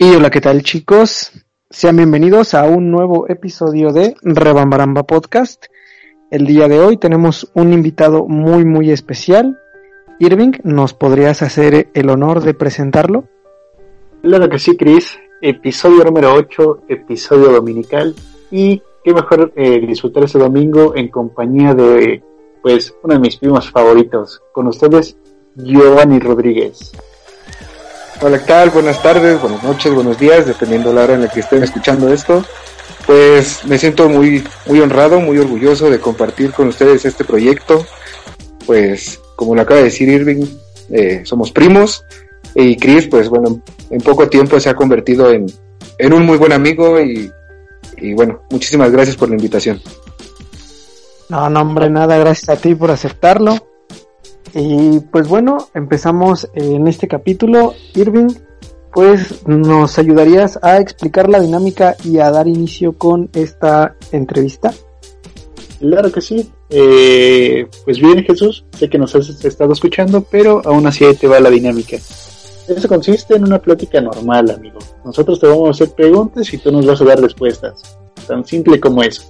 Y hola, ¿qué tal chicos? Sean bienvenidos a un nuevo episodio de Rebambaramba Podcast. El día de hoy tenemos un invitado muy muy especial. Irving, ¿nos podrías hacer el honor de presentarlo? Claro que sí, Chris. Episodio número 8, episodio dominical. Y qué mejor eh, disfrutar ese domingo en compañía de, pues, uno de mis primos favoritos. Con ustedes, Giovanni Rodríguez. Hola, ¿qué tal? Buenas tardes, buenas noches, buenos días, dependiendo de la hora en la que estén escuchando esto. Pues me siento muy, muy honrado, muy orgulloso de compartir con ustedes este proyecto. Pues, como lo acaba de decir Irving, eh, somos primos. Y Chris, pues bueno, en poco tiempo se ha convertido en, en un muy buen amigo y, y bueno, muchísimas gracias por la invitación. No, no, hombre, nada, gracias a ti por aceptarlo. Y pues bueno, empezamos en este capítulo. Irving, pues nos ayudarías a explicar la dinámica y a dar inicio con esta entrevista. Claro que sí. Eh, pues bien, Jesús, sé que nos has estado escuchando, pero aún así ahí te va la dinámica. Eso consiste en una plática normal, amigo. Nosotros te vamos a hacer preguntas y tú nos vas a dar respuestas. Tan simple como eso.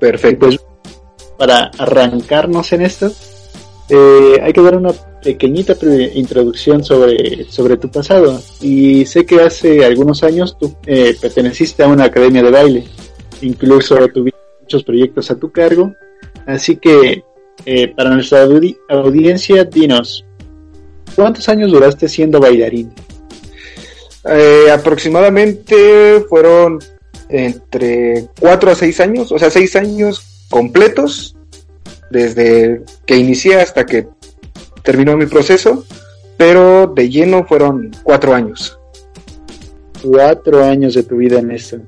Perfecto. Pues para arrancarnos en esto, eh, hay que dar una pequeñita introducción sobre, sobre tu pasado. Y sé que hace algunos años tú eh, perteneciste a una academia de baile. Incluso tuviste muchos proyectos a tu cargo. Así que, eh, para nuestra audi audiencia, dinos, ¿cuántos años duraste siendo bailarín? Eh, aproximadamente fueron entre 4 a 6 años, o sea, 6 años completos desde que inicié hasta que terminó mi proceso, pero de lleno fueron cuatro años. Cuatro años de tu vida en esto.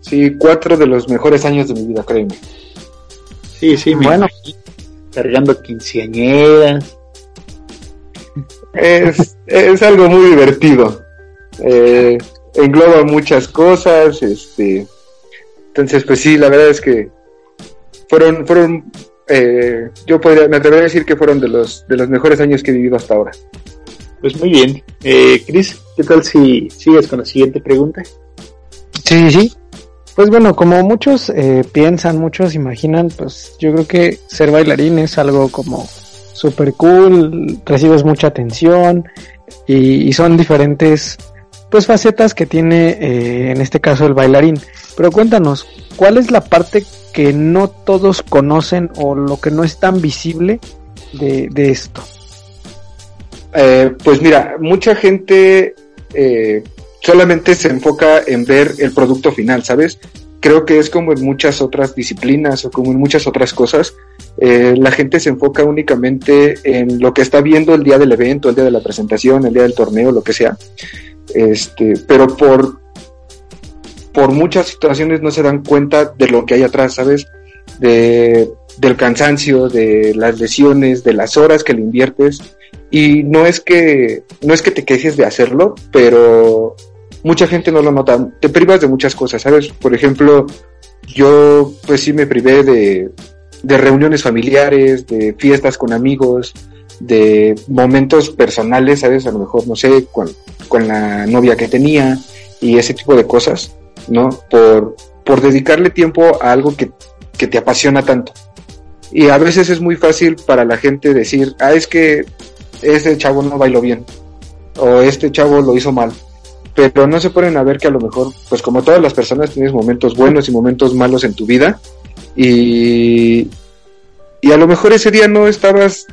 Sí, cuatro de los mejores años de mi vida, créeme. Sí, sí, bueno. Cargando quinceañeras. Es, es algo muy divertido. Eh, engloba muchas cosas, este. Entonces, pues sí, la verdad es que fueron, fueron eh, yo podría, me atrevería a decir que fueron de los, de los mejores años que he vivido hasta ahora. Pues muy bien. Eh, Chris, ¿qué tal si sigues con la siguiente pregunta? Sí, sí. Pues bueno, como muchos eh, piensan, muchos imaginan, pues yo creo que ser bailarín es algo como super cool, recibes mucha atención y, y son diferentes pues facetas que tiene eh, en este caso el bailarín. Pero cuéntanos, ¿cuál es la parte que no todos conocen o lo que no es tan visible de, esto? Eh, pues mira, mucha gente eh, solamente se enfoca en ver el producto final, ¿sabes? Creo que es como en muchas otras disciplinas o como en muchas otras cosas, eh, la gente se enfoca únicamente en lo que está viendo el día del evento, el día de la presentación, el día del torneo, lo que sea. Este, pero por por muchas situaciones no se dan cuenta de lo que hay atrás, ¿sabes? De, del cansancio, de las lesiones, de las horas que le inviertes. Y no es que, no es que te quejes de hacerlo, pero mucha gente no lo nota. Te privas de muchas cosas, ¿sabes? Por ejemplo, yo pues sí me privé de, de reuniones familiares, de fiestas con amigos, de momentos personales, ¿sabes? A lo mejor, no sé, con, con la novia que tenía y ese tipo de cosas. ¿No? Por, por dedicarle tiempo a algo que, que te apasiona tanto. Y a veces es muy fácil para la gente decir, ah, es que este chavo no bailó bien, o este chavo lo hizo mal. Pero no se ponen a ver que a lo mejor, pues como todas las personas, tienes momentos buenos y momentos malos en tu vida. Y, y a lo mejor ese día no estabas,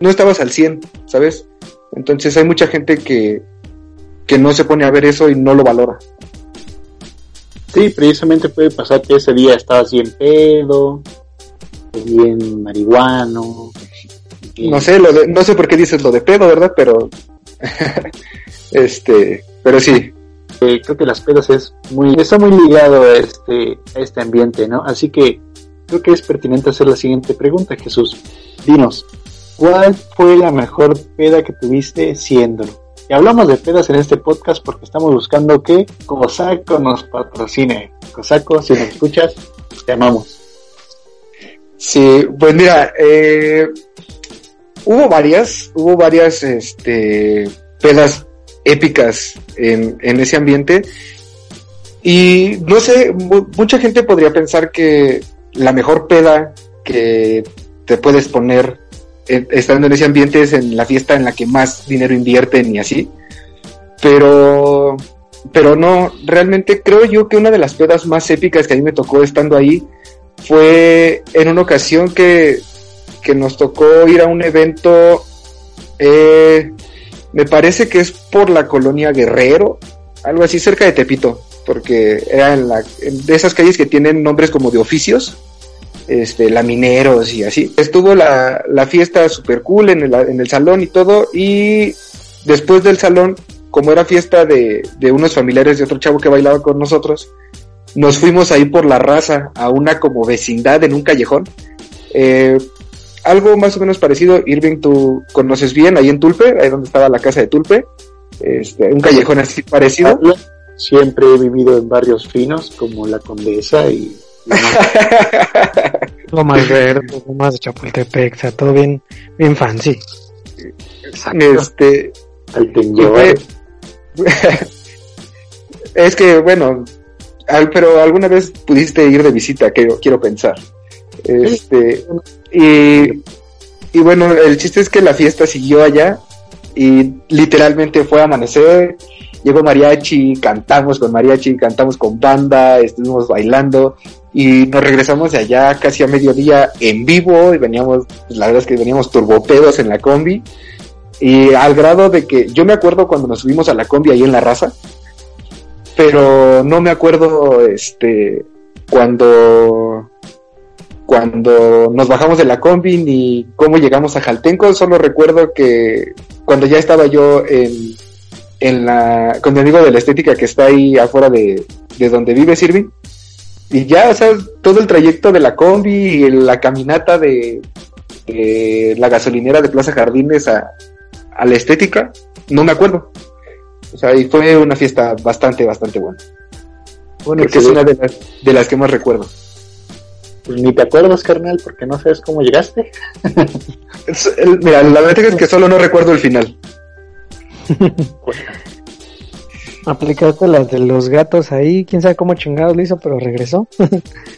no estabas al 100, ¿sabes? Entonces hay mucha gente que, que no se pone a ver eso y no lo valora. Sí, precisamente puede pasar que ese día estabas bien pedo, bien marihuano. No sé, lo de, no sé por qué dices lo de pedo, ¿verdad? Pero, este, pero sí. Eh, creo que las pedas es muy, está muy ligado a este, a este ambiente, ¿no? Así que creo que es pertinente hacer la siguiente pregunta, Jesús. Dinos, ¿cuál fue la mejor peda que tuviste siéndolo? Y hablamos de pedas en este podcast porque estamos buscando que Cosaco nos patrocine. Cosaco, si nos escuchas, te amamos. Sí, pues mira, eh, hubo varias, hubo varias este, pedas épicas en, en ese ambiente. Y no sé, mucha gente podría pensar que la mejor peda que te puedes poner estando en ese ambiente es en la fiesta en la que más dinero invierten y así. Pero, pero no, realmente creo yo que una de las pedas más épicas que a mí me tocó estando ahí fue en una ocasión que, que nos tocó ir a un evento, eh, me parece que es por la colonia Guerrero, algo así cerca de Tepito, porque era en la, de esas calles que tienen nombres como de oficios este, lamineros y así. Estuvo la, la fiesta super cool en el, en el salón y todo, y después del salón, como era fiesta de, de unos familiares de otro chavo que bailaba con nosotros, nos fuimos ahí por la raza a una como vecindad en un callejón. Eh, algo más o menos parecido, Irving, tú conoces bien, ahí en Tulpe, ahí donde estaba la casa de Tulpe, este, un callejón así parecido. Siempre he vivido en barrios finos como la Condesa y lo más verde, lo más de Chapultepec, o sea, todo bien, bien fancy. Este, es que, bueno, pero alguna vez pudiste ir de visita, quiero, quiero pensar. Este, y, y bueno, el chiste es que la fiesta siguió allá y literalmente fue amanecer, llegó mariachi, cantamos con mariachi, cantamos con banda, estuvimos bailando y nos regresamos de allá casi a mediodía en vivo y veníamos, pues, la verdad es que veníamos turbopedos en la combi. Y al grado de que yo me acuerdo cuando nos subimos a la combi ahí en la raza, pero no me acuerdo este cuando cuando nos bajamos de la combi ni cómo llegamos a Jaltenco, solo recuerdo que cuando ya estaba yo en, en la, con mi amigo de la estética que está ahí afuera de, de donde vive Sirvi, y ya, o sea, todo el trayecto de la combi y la caminata de, la gasolinera de Plaza Jardines a, a la estética, no me acuerdo. O sea, y fue una fiesta bastante, bastante buena. Bueno, que es una de las, de las que más recuerdo. Pues ni te acuerdas, carnal, porque no sabes cómo llegaste. mira, la verdad es que solo no recuerdo el final. Aplicaste las de los gatos ahí, quién sabe cómo chingados lo hizo, pero regresó.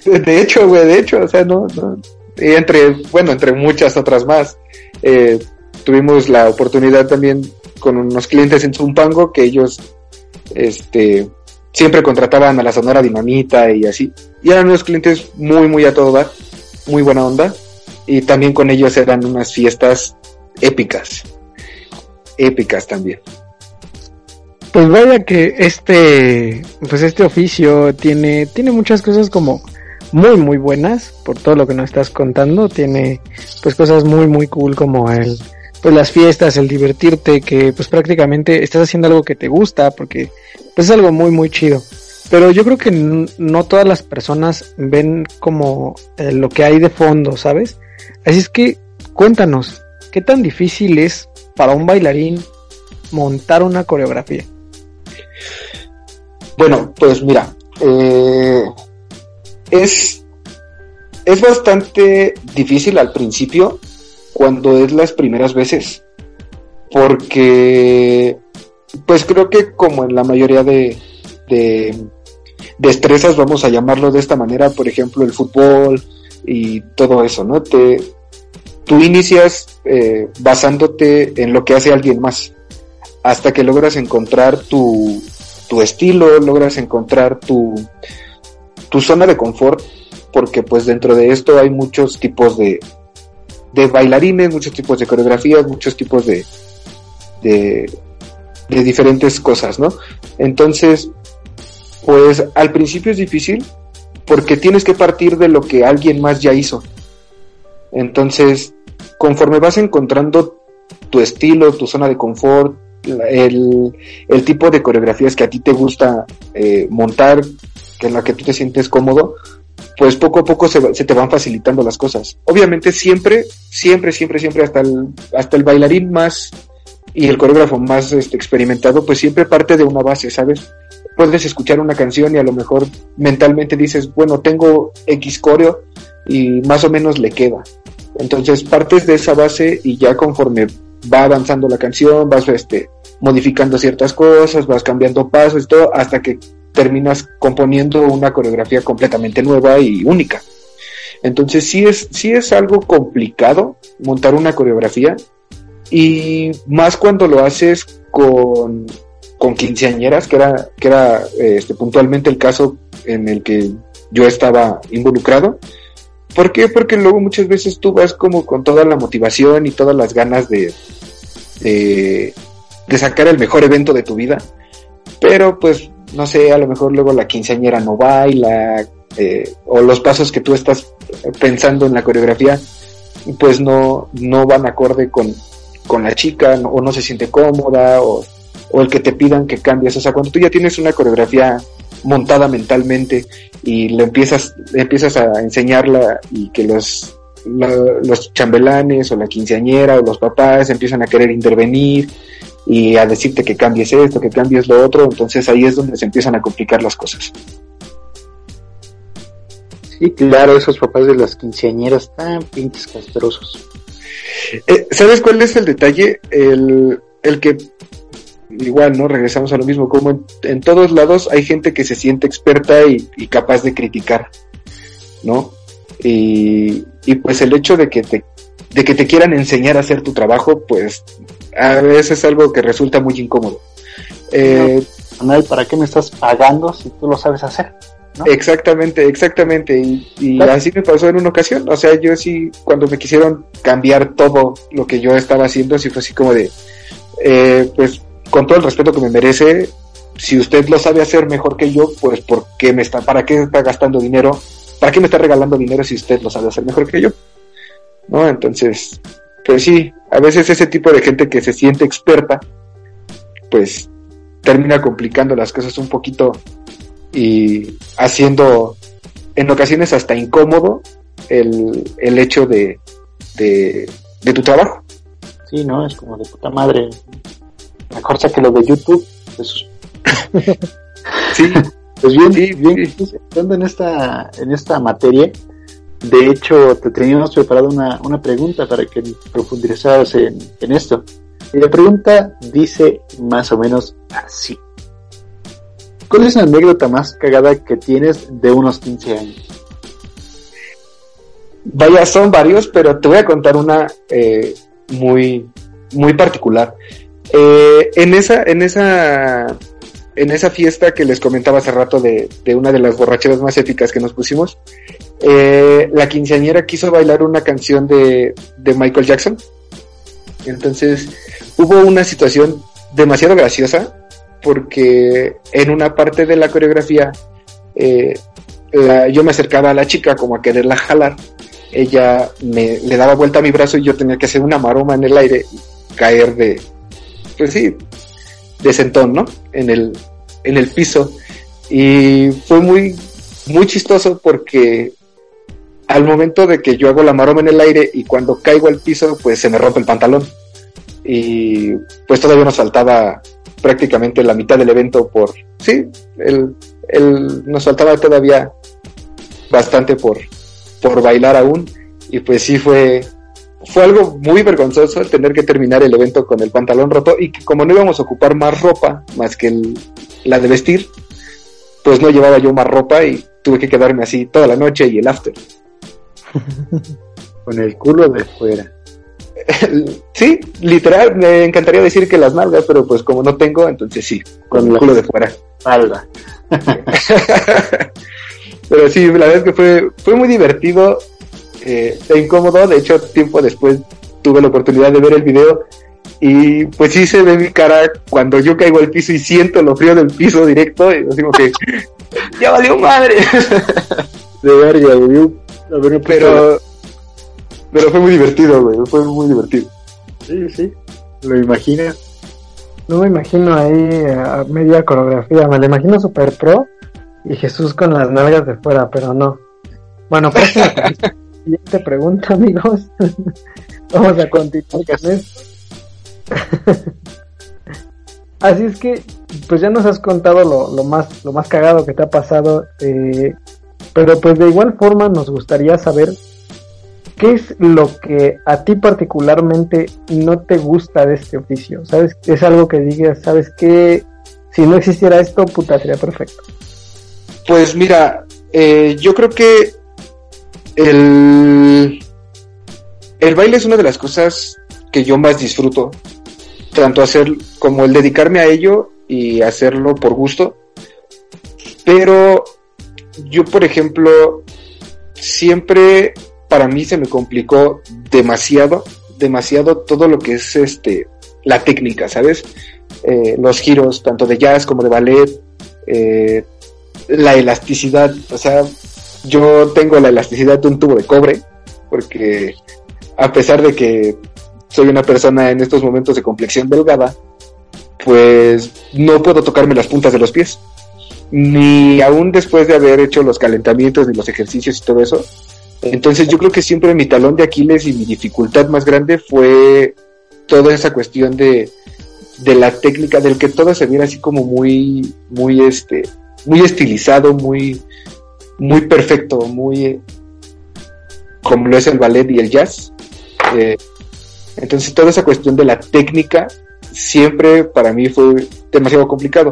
de hecho, güey, de hecho, o sea, no, Y entre, bueno, entre muchas otras más. Eh, tuvimos la oportunidad también con unos clientes en Zumpango que ellos, este, siempre contrataban a la Sonora Dinamita y así. Y eran unos clientes muy, muy a todo dar, muy buena onda. Y también con ellos eran unas fiestas épicas. Épicas también. Pues vaya que este, pues este oficio tiene, tiene muchas cosas como muy, muy buenas por todo lo que nos estás contando. Tiene pues cosas muy, muy cool como el, pues las fiestas, el divertirte, que pues prácticamente estás haciendo algo que te gusta porque pues es algo muy, muy chido. Pero yo creo que no todas las personas ven como eh, lo que hay de fondo, ¿sabes? Así es que cuéntanos, ¿qué tan difícil es para un bailarín montar una coreografía? Bueno, pues mira, eh, es, es bastante difícil al principio cuando es las primeras veces, porque pues creo que como en la mayoría de, de destrezas, vamos a llamarlo de esta manera, por ejemplo, el fútbol y todo eso, ¿no? Te, tú inicias eh, basándote en lo que hace alguien más, hasta que logras encontrar tu, tu estilo, logras encontrar tu, tu zona de confort, porque pues dentro de esto hay muchos tipos de, de bailarines, muchos tipos de coreografías, muchos tipos de, de, de diferentes cosas, ¿no? Entonces, pues al principio es difícil porque tienes que partir de lo que alguien más ya hizo. Entonces, conforme vas encontrando tu estilo, tu zona de confort, el, el tipo de coreografías que a ti te gusta eh, montar, que en la que tú te sientes cómodo, pues poco a poco se, se, te van facilitando las cosas. Obviamente siempre, siempre, siempre, siempre hasta el, hasta el bailarín más y el coreógrafo más este, experimentado, pues siempre parte de una base, ¿sabes? Puedes escuchar una canción y a lo mejor mentalmente dices, bueno, tengo X coreo y más o menos le queda. Entonces partes de esa base y ya conforme va avanzando la canción, vas este, modificando ciertas cosas, vas cambiando pasos y todo, hasta que terminas componiendo una coreografía completamente nueva y única. Entonces sí es, sí es algo complicado montar una coreografía y más cuando lo haces con, con quinceañeras, que era, que era este, puntualmente el caso en el que yo estaba involucrado. ¿Por qué? Porque luego muchas veces tú vas como con toda la motivación y todas las ganas de, de, sacar el mejor evento de tu vida, pero pues no sé, a lo mejor luego la quinceañera no baila, eh, o los pasos que tú estás pensando en la coreografía, pues no, no van acorde con, con la chica, o no se siente cómoda, o, o, el que te pidan que cambies. O sea, cuando tú ya tienes una coreografía montada mentalmente y le empiezas, le empiezas a enseñarla y que los, los chambelanes o la quinceañera o los papás empiezan a querer intervenir y a decirte que cambies esto, que cambies lo otro, entonces ahí es donde se empiezan a complicar las cosas. Sí, claro, esos papás de las quinceañeras tan pinches castrosos. Eh, ¿Sabes cuál es el detalle? El, el que, igual, ¿no? Regresamos a lo mismo, como en, en todos lados hay gente que se siente experta y, y capaz de criticar, ¿no? Y, y, pues el hecho de que te, de que te quieran enseñar a hacer tu trabajo, pues a veces es algo que resulta muy incómodo. Eh, no, ¿para qué me estás pagando si tú lo sabes hacer? ¿no? Exactamente, exactamente. Y, y así me pasó en una ocasión. O sea, yo sí, cuando me quisieron cambiar todo lo que yo estaba haciendo, así fue así como de, eh, pues con todo el respeto que me merece, si usted lo sabe hacer mejor que yo, pues ¿por qué me está, para qué está gastando dinero? ¿Para qué me está regalando dinero si usted lo sabe hacer mejor que yo? ¿No? Entonces, pues sí, a veces ese tipo de gente que se siente experta, pues termina complicando las cosas un poquito y haciendo en ocasiones hasta incómodo el, el hecho de, de, de, tu trabajo. Sí, ¿no? Es como de puta madre. Mejor que lo de YouTube. Pues... sí. Pues bien, sí, bien, sí. estando en esta, en esta materia, de hecho, te teníamos preparado una, una pregunta para que profundizaras en, en, esto. Y la pregunta dice más o menos así. ¿Cuál es la anécdota más cagada que tienes de unos 15 años? Vaya, son varios, pero te voy a contar una eh, muy, muy particular. Eh, en esa, en esa, en esa fiesta que les comentaba hace rato de, de una de las borracheras más épicas que nos pusimos, eh, la quinceañera quiso bailar una canción de, de, Michael Jackson. Entonces hubo una situación demasiado graciosa porque en una parte de la coreografía eh, yo me acercaba a la chica como a quererla jalar. Ella me le daba vuelta a mi brazo y yo tenía que hacer una maroma en el aire y caer de, pues sí, de sentón, ¿no? En el, en el piso. Y fue muy, muy chistoso porque al momento de que yo hago la maroma en el aire y cuando caigo al piso, pues se me rompe el pantalón. Y pues todavía nos faltaba prácticamente la mitad del evento por, sí, el, nos faltaba todavía bastante por, por bailar aún. Y pues sí fue, fue algo muy vergonzoso el tener que terminar el evento con el pantalón roto y que como no íbamos a ocupar más ropa más que el, la de vestir, pues no llevaba yo más ropa y tuve que quedarme así toda la noche y el after. Con el culo de fuera. sí, literal, me encantaría decir que las nalgas, pero pues como no tengo, entonces sí, con el culo de fuera. Espalda. pero sí, la verdad es que fue, fue muy divertido eh, e incómodo. De hecho, tiempo después tuve la oportunidad de ver el video y pues sí se ve mi cara cuando yo caigo al piso y siento lo frío del piso directo y así como que ya valió madre. de verga, güey pero, pero fue muy divertido, güey. Fue muy divertido. Sí, sí. ¿Lo imaginas? No me imagino ahí a media coreografía. Me lo imagino super pro y Jesús con las nalgas de fuera, pero no. Bueno, pues siguiente pregunta, amigos. Vamos a continuar con esto. Así es que, pues ya nos has contado lo, lo más, lo más cagado que te ha pasado. Eh, pero pues de igual forma nos gustaría saber ¿qué es lo que a ti particularmente no te gusta de este oficio? ¿Sabes? Es algo que digas, ¿sabes qué? Si no existiera esto, puta, sería perfecto. Pues mira, eh, yo creo que el, el baile es una de las cosas que yo más disfruto, tanto hacer como el dedicarme a ello y hacerlo por gusto. Pero yo, por ejemplo, siempre para mí se me complicó demasiado, demasiado todo lo que es este la técnica, ¿sabes? Eh, los giros, tanto de jazz como de ballet, eh, la elasticidad, o sea, yo tengo la elasticidad de un tubo de cobre, porque a pesar de que soy una persona en estos momentos de complexión delgada, pues no puedo tocarme las puntas de los pies. Ni aún después de haber hecho los calentamientos ni los ejercicios y todo eso. Entonces yo creo que siempre mi talón de Aquiles y mi dificultad más grande fue toda esa cuestión de, de la técnica, del que todo se viera así como muy, muy este, muy estilizado, muy, muy perfecto, muy como lo es el ballet y el jazz. Eh, entonces toda esa cuestión de la técnica siempre para mí fue demasiado complicado.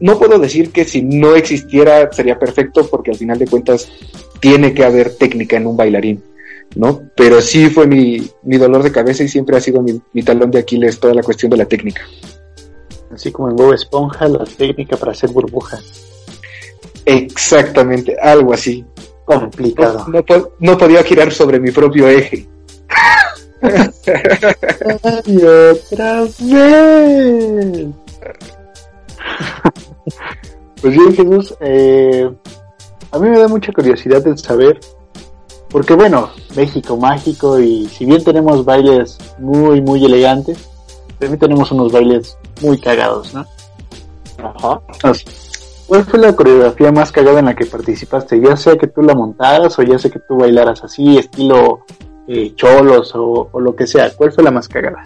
No puedo decir que si no existiera sería perfecto porque al final de cuentas tiene que haber técnica en un bailarín, ¿no? Pero sí fue mi, mi dolor de cabeza y siempre ha sido mi, talón de Aquiles toda la cuestión de la técnica. Así como en Bob Esponja, la técnica para hacer burbuja. Exactamente, algo así. Complicado. No, no, no podía girar sobre mi propio eje. y otra vez. pues bien, Jesús, eh, a mí me da mucha curiosidad el saber, porque bueno, México mágico y si bien tenemos bailes muy, muy elegantes, también tenemos unos bailes muy cagados, ¿no? Ajá. ¿Cuál fue la coreografía más cagada en la que participaste? Ya sea que tú la montaras o ya sea que tú bailaras así, estilo eh, cholos o, o, lo que sea. ¿Cuál fue la más cagada?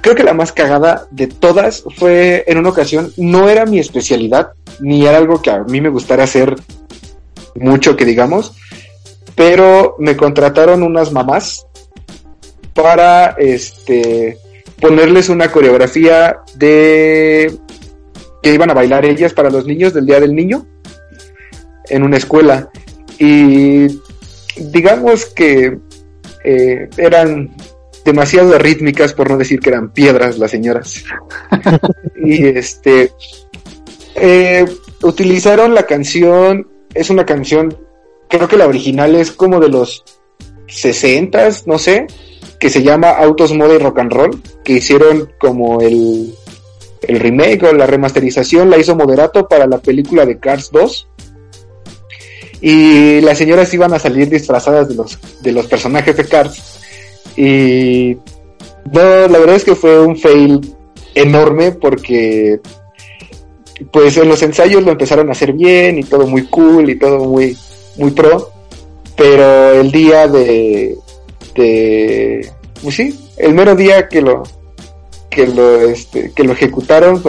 Creo que la más cagada de todas fue en una ocasión, no era mi especialidad, ni era algo que a mí me gustara hacer mucho que digamos, pero me contrataron unas mamás para este ponerles una coreografía de que iban a bailar ellas para los niños del Día del Niño en una escuela. Y digamos que eh, eran demasiado rítmicas, por no decir que eran piedras las señoras. y este eh, utilizaron la canción, es una canción, creo que la original es como de los 60 no sé, que se llama Autos Moda y Rock and Roll, que hicieron como el, el remake o la remasterización, la hizo Moderato para la película de Cars 2. Y las señoras iban a salir disfrazadas de los, de los personajes de Cars. Y no, la verdad es que fue un fail enorme porque pues en los ensayos lo empezaron a hacer bien y todo muy cool y todo muy, muy pro. Pero el día de, de, pues sí, el mero día que lo, que lo, este, que lo ejecutaron,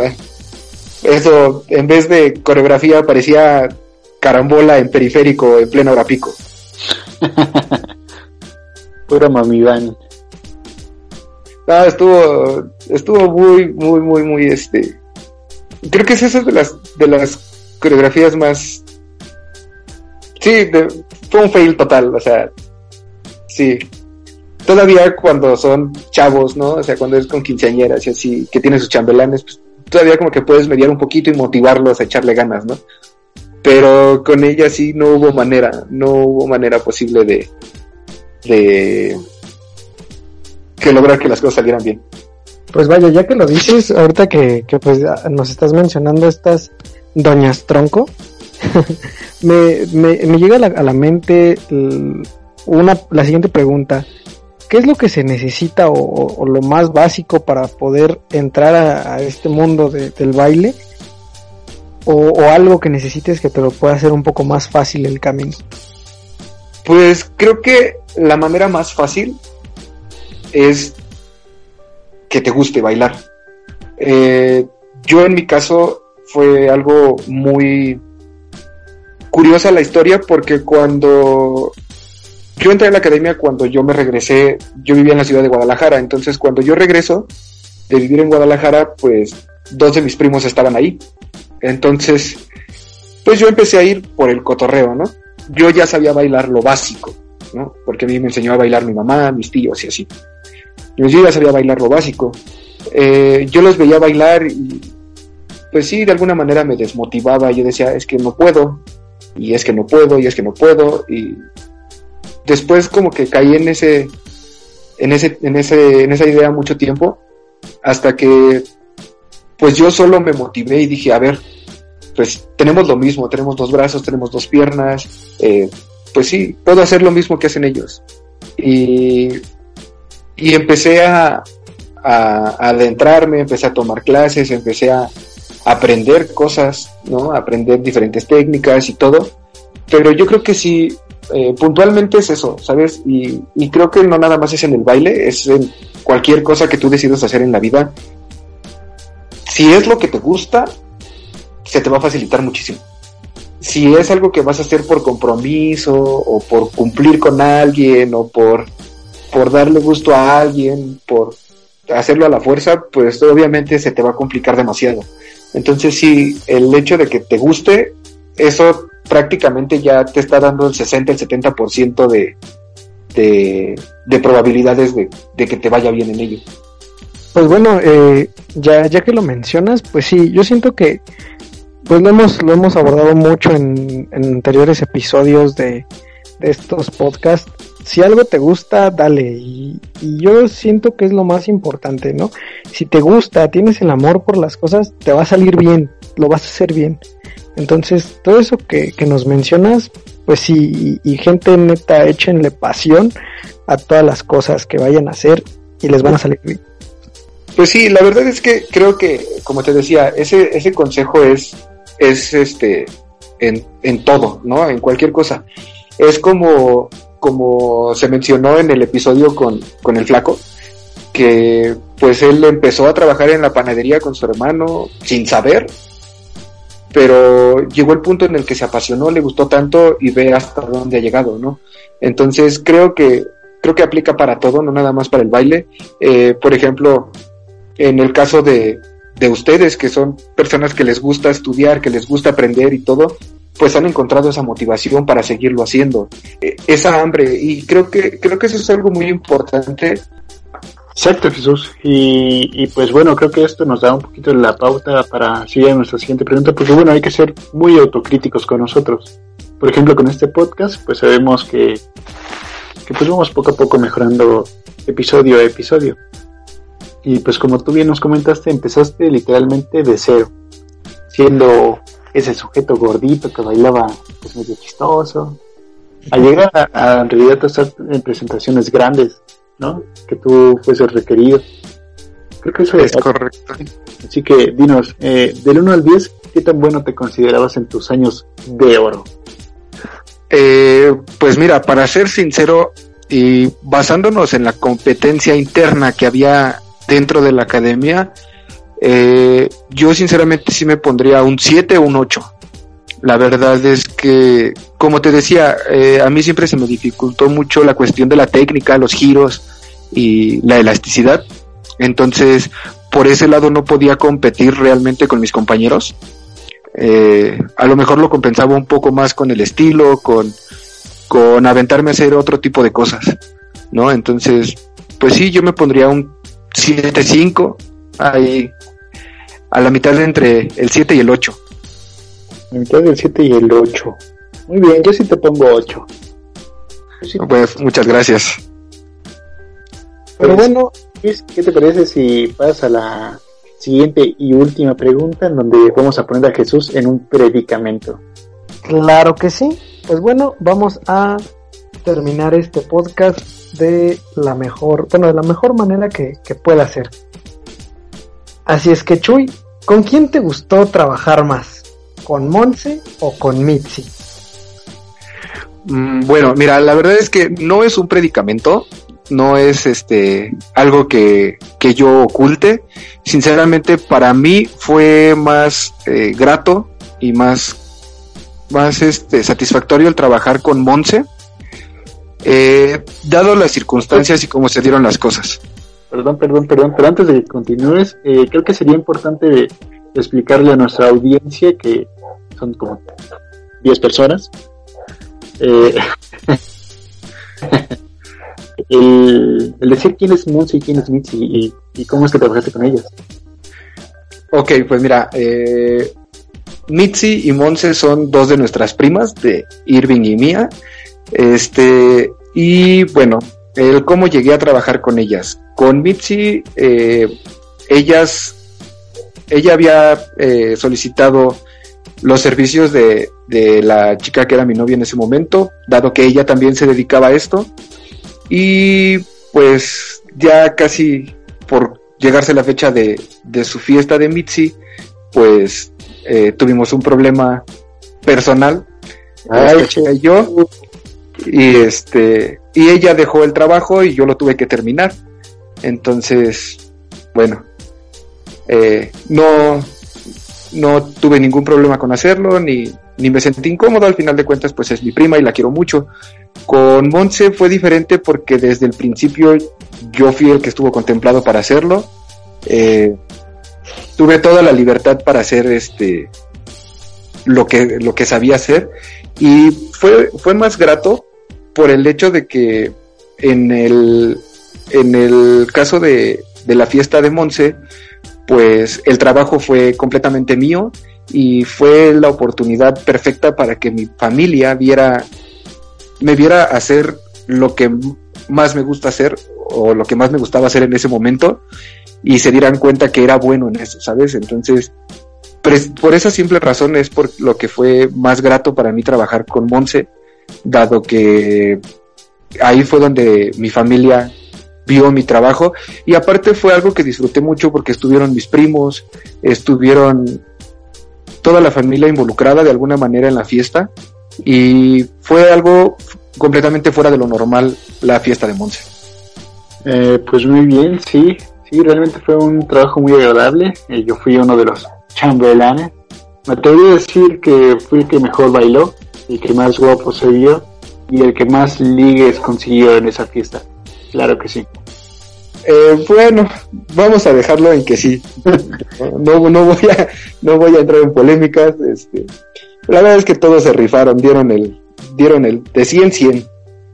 eso en vez de coreografía parecía carambola en periférico en pleno hora pico. Pura mamiván. No, estuvo, estuvo muy, muy, muy, muy, este, creo que es esa de las, de las coreografías más, sí, de, fue un fail total, o sea, sí. Todavía cuando son chavos, ¿no? O sea, cuando es con quinceañeras y así, que tienen sus chambelanes, pues todavía como que puedes mediar un poquito y motivarlos a echarle ganas, ¿no? Pero con ella sí no hubo manera, no hubo manera posible de, de que lograr que las cosas salieran bien. Pues vaya, ya que lo dices, ahorita que, que pues nos estás mencionando estas doñas tronco, me, me, me, llega a la, a la mente una, la siguiente pregunta. ¿Qué es lo que se necesita o, lo más básico para poder entrar a, este mundo de, del baile? O, o, algo que necesites que te lo pueda hacer un poco más fácil el camino? Pues creo que la manera más fácil es que te guste bailar. Eh, yo en mi caso fue algo muy curiosa la historia porque cuando yo entré a la academia cuando yo me regresé, yo vivía en la ciudad de Guadalajara, entonces cuando yo regreso de vivir en Guadalajara, pues dos de mis primos estaban ahí. Entonces, pues yo empecé a ir por el cotorreo, ¿no? Yo ya sabía bailar lo básico, ¿no? Porque a mí me enseñó a bailar mi mamá, mis tíos y así. Yo ya sabía bailar lo básico. Eh, yo los veía bailar y pues sí, de alguna manera me desmotivaba. Yo decía, es que no puedo, y es que no puedo, y es que no puedo, y después como que caí en ese, en ese, en ese, en esa idea mucho tiempo, hasta que pues yo solo me motivé y dije, a ver, pues tenemos lo mismo, tenemos dos brazos, tenemos dos piernas, eh, pues sí, puedo hacer lo mismo que hacen ellos. Y, y empecé a, a, adentrarme, empecé a tomar clases, empecé a, aprender cosas, ¿no? Aprender diferentes técnicas y todo. Pero yo creo que sí, eh, puntualmente es eso, ¿sabes? Y, y, creo que no nada más es en el baile, es en cualquier cosa que tú decidas hacer en la vida. Si es lo que te gusta, se te va a facilitar muchísimo. Si es algo que vas a hacer por compromiso o por cumplir con alguien o por, por darle gusto a alguien, por hacerlo a la fuerza, pues obviamente se te va a complicar demasiado. Entonces sí, el hecho de que te guste, eso prácticamente ya te está dando el 60, el 70% de, de, de probabilidades de, que te vaya bien en ello. Pues bueno, eh, ya, ya que lo mencionas, pues sí, yo siento que pues lo hemos, lo hemos abordado mucho en, en anteriores episodios de, de estos podcasts si algo te gusta, dale. Y, yo siento que es lo más importante, ¿no? Si te gusta, tienes el amor por las cosas, te va a salir bien, lo vas a hacer bien. Entonces, todo eso que, nos mencionas, pues sí, y, gente neta, échenle pasión a todas las cosas que vayan a hacer y les van a salir bien. Pues sí, la verdad es que creo que, como te decía, ese, ese consejo es, es este, en, en todo, ¿no? En cualquier cosa. Es como como se mencionó en el episodio con, con el flaco, que pues él empezó a trabajar en la panadería con su hermano sin saber, pero llegó el punto en el que se apasionó, le gustó tanto y ve hasta dónde ha llegado, ¿no? Entonces creo que creo que aplica para todo, no nada más para el baile. Eh, por ejemplo, en el caso de, de ustedes, que son personas que les gusta estudiar, que les gusta aprender y todo, pues han encontrado esa motivación para seguirlo haciendo, e, esa hambre, y creo que, creo que eso es algo muy importante. Exacto, Jesús. Y, pues bueno, creo que esto nos da un poquito la pauta para seguir a nuestra siguiente pregunta, porque bueno, hay que ser muy autocríticos con nosotros. Por ejemplo, con este podcast, pues sabemos que, que pues vamos poco a poco mejorando episodio a episodio. Y pues como tú bien nos comentaste, empezaste literalmente de cero, siendo ese sujeto gordito que bailaba pues medio chistoso. Al llegar a, en realidad a estar en presentaciones grandes, ¿no? Que tú fueses requerido. Creo que eso es, correcto. Así que dinos, eh, del 1 al 10, ¿qué tan bueno te considerabas en tus años de oro? Eh, pues mira, para ser sincero y basándonos en la competencia interna que había dentro de la academia, eh, yo sinceramente sí me pondría un 7 o un 8. La verdad es que, como te decía, eh, a mí siempre se me dificultó mucho la cuestión de la técnica, los giros y la elasticidad. Entonces, por ese lado no podía competir realmente con mis compañeros. Eh, a lo mejor lo compensaba un poco más con el estilo, con, con aventarme a hacer otro tipo de cosas, ¿no? Entonces, pues sí, yo me pondría un 7-5 ahí a la mitad entre el 7 y el 8. La mitad del 7 y el 8. Muy bien, yo sí te pongo 8. pues muchas gracias. Pero bueno, ¿qué te parece si pasas a la siguiente y última pregunta en donde vamos a poner a Jesús en un predicamento? Claro que sí. Pues bueno, vamos a terminar este podcast de la mejor, bueno, de la mejor manera que, que pueda ser. Así es que Chuy, ¿con quién te gustó trabajar más? ¿Con Monse o con Mitzi? Mm, bueno, mira, la verdad es que no es un predicamento, no es este algo que, que yo oculte. Sinceramente, para mí fue más eh, grato y más, más este, satisfactorio el trabajar con Monse, eh, dado las circunstancias y cómo se dieron las cosas. Perdón, perdón, perdón, pero antes de que continúes, eh, creo que sería importante explicarle a nuestra audiencia que son como 10 personas. Eh, el, decir quién es Monse y quién es Mitzi y, cómo es que trabajaste con ellas. Ok, pues mira, eh, Mitzi y Monse son dos de nuestras primas, de Irving y Mía. Este, y bueno, el cómo llegué a trabajar con ellas. Con Mitzi, eh, ellas, ella había eh, solicitado los servicios de, de la chica que era mi novia en ese momento, dado que ella también se dedicaba a esto. Y pues ya casi por llegarse la fecha de, de su fiesta de Mitzi, pues eh, tuvimos un problema personal, y yo, y este, y ella dejó el trabajo y yo lo tuve que terminar. Entonces, bueno, eh, no, no tuve ningún problema con hacerlo, ni, ni me sentí incómodo, al final de cuentas, pues es mi prima y la quiero mucho. Con Monse fue diferente porque desde el principio yo fui el que estuvo contemplado para hacerlo. Eh, tuve toda la libertad para hacer este lo que, lo que sabía hacer y fue, fue más grato por el hecho de que en el, en el caso de, de la fiesta de Monse, pues el trabajo fue completamente mío y fue la oportunidad perfecta para que mi familia viera, me viera hacer lo que más me gusta hacer o lo que más me gustaba hacer en ese momento y se dieran cuenta que era bueno en eso, ¿sabes? Entonces, por esa simple razón es por lo que fue más grato para mí trabajar con Monse, dado que ahí fue donde mi familia vio mi trabajo y aparte fue algo que disfruté mucho porque estuvieron mis primos, estuvieron toda la familia involucrada de alguna manera en la fiesta y fue algo completamente fuera de lo normal la fiesta de Monse. Eh, pues muy bien, sí, sí, realmente fue un trabajo muy agradable. Eh, yo fui uno de los chambelanes. Me atrevo a decir que fui el que mejor bailó, el que más guapo se vio y el que más ligues consiguió en esa fiesta. Claro que sí. Eh, bueno, vamos a dejarlo en que sí. No, no, voy a, no voy a entrar en polémicas. Este, la verdad es que todos se rifaron, dieron el, dieron el de 100 100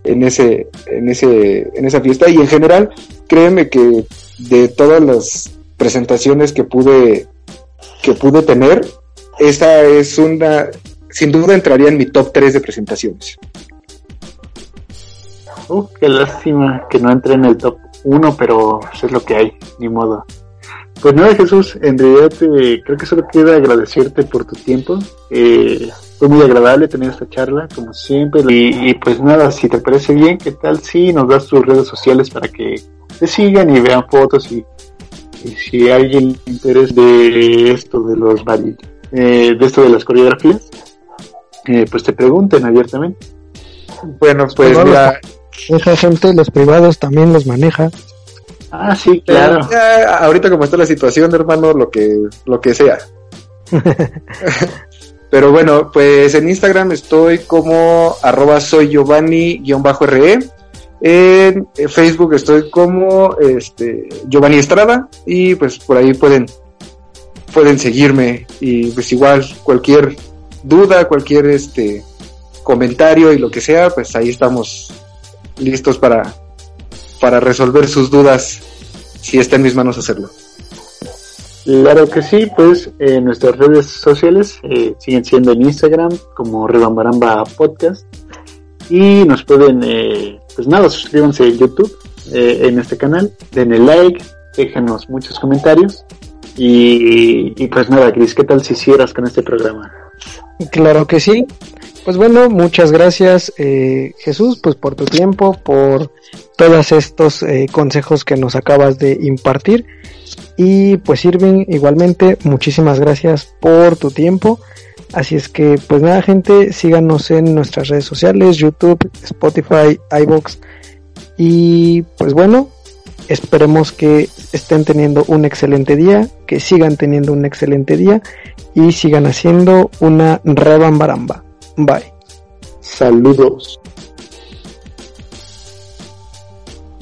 en ese, en ese, en esa fiesta y en general, créeme que de todas las presentaciones que pude, que pude tener, esta es una, sin duda entraría en mi top 3 de presentaciones. Uh, qué lástima que no entre en el top 1, pero eso es lo que hay, ni modo. Pues nada, Jesús, en realidad eh, creo que solo queda agradecerte por tu tiempo. Eh, fue muy agradable tener esta charla, como siempre. Y, pues nada, si te parece bien, ¿qué tal si nos das tus redes sociales para que te sigan y vean fotos y, si alguien interesa de esto de los eh, de esto de las coreografías, eh, pues te pregunten abiertamente. Bueno, pues mira, esa gente, los privados también los maneja. Ah, sí, claro. ahorita como está la situación, hermano, lo que, lo que sea. Pero bueno, pues en Instagram estoy como arroba soy Giovanni-RE. En Facebook estoy como este, Giovanni Estrada y pues por ahí pueden, pueden seguirme y pues igual cualquier duda, cualquier este comentario y lo que sea, pues ahí estamos listos para, para resolver sus dudas si está en mis manos hacerlo. Claro que sí, pues eh, nuestras redes sociales eh, siguen siendo en Instagram como Rebambaramba Podcast y nos pueden, eh, pues nada, suscríbanse en YouTube en este canal, denle like, déjenos muchos comentarios y, y pues nada, Cris, ¿qué tal si hicieras con este programa? Claro que sí, pues bueno, muchas gracias eh, Jesús, pues por tu tiempo, por todos estos eh, consejos que nos acabas de impartir. Y pues Irving, igualmente, muchísimas gracias por tu tiempo. Así es que, pues nada, gente, síganos en nuestras redes sociales, YouTube, Spotify, iBox. Y pues bueno, esperemos que estén teniendo un excelente día, que sigan teniendo un excelente día y sigan haciendo una rebambaramba. Bye. Saludos.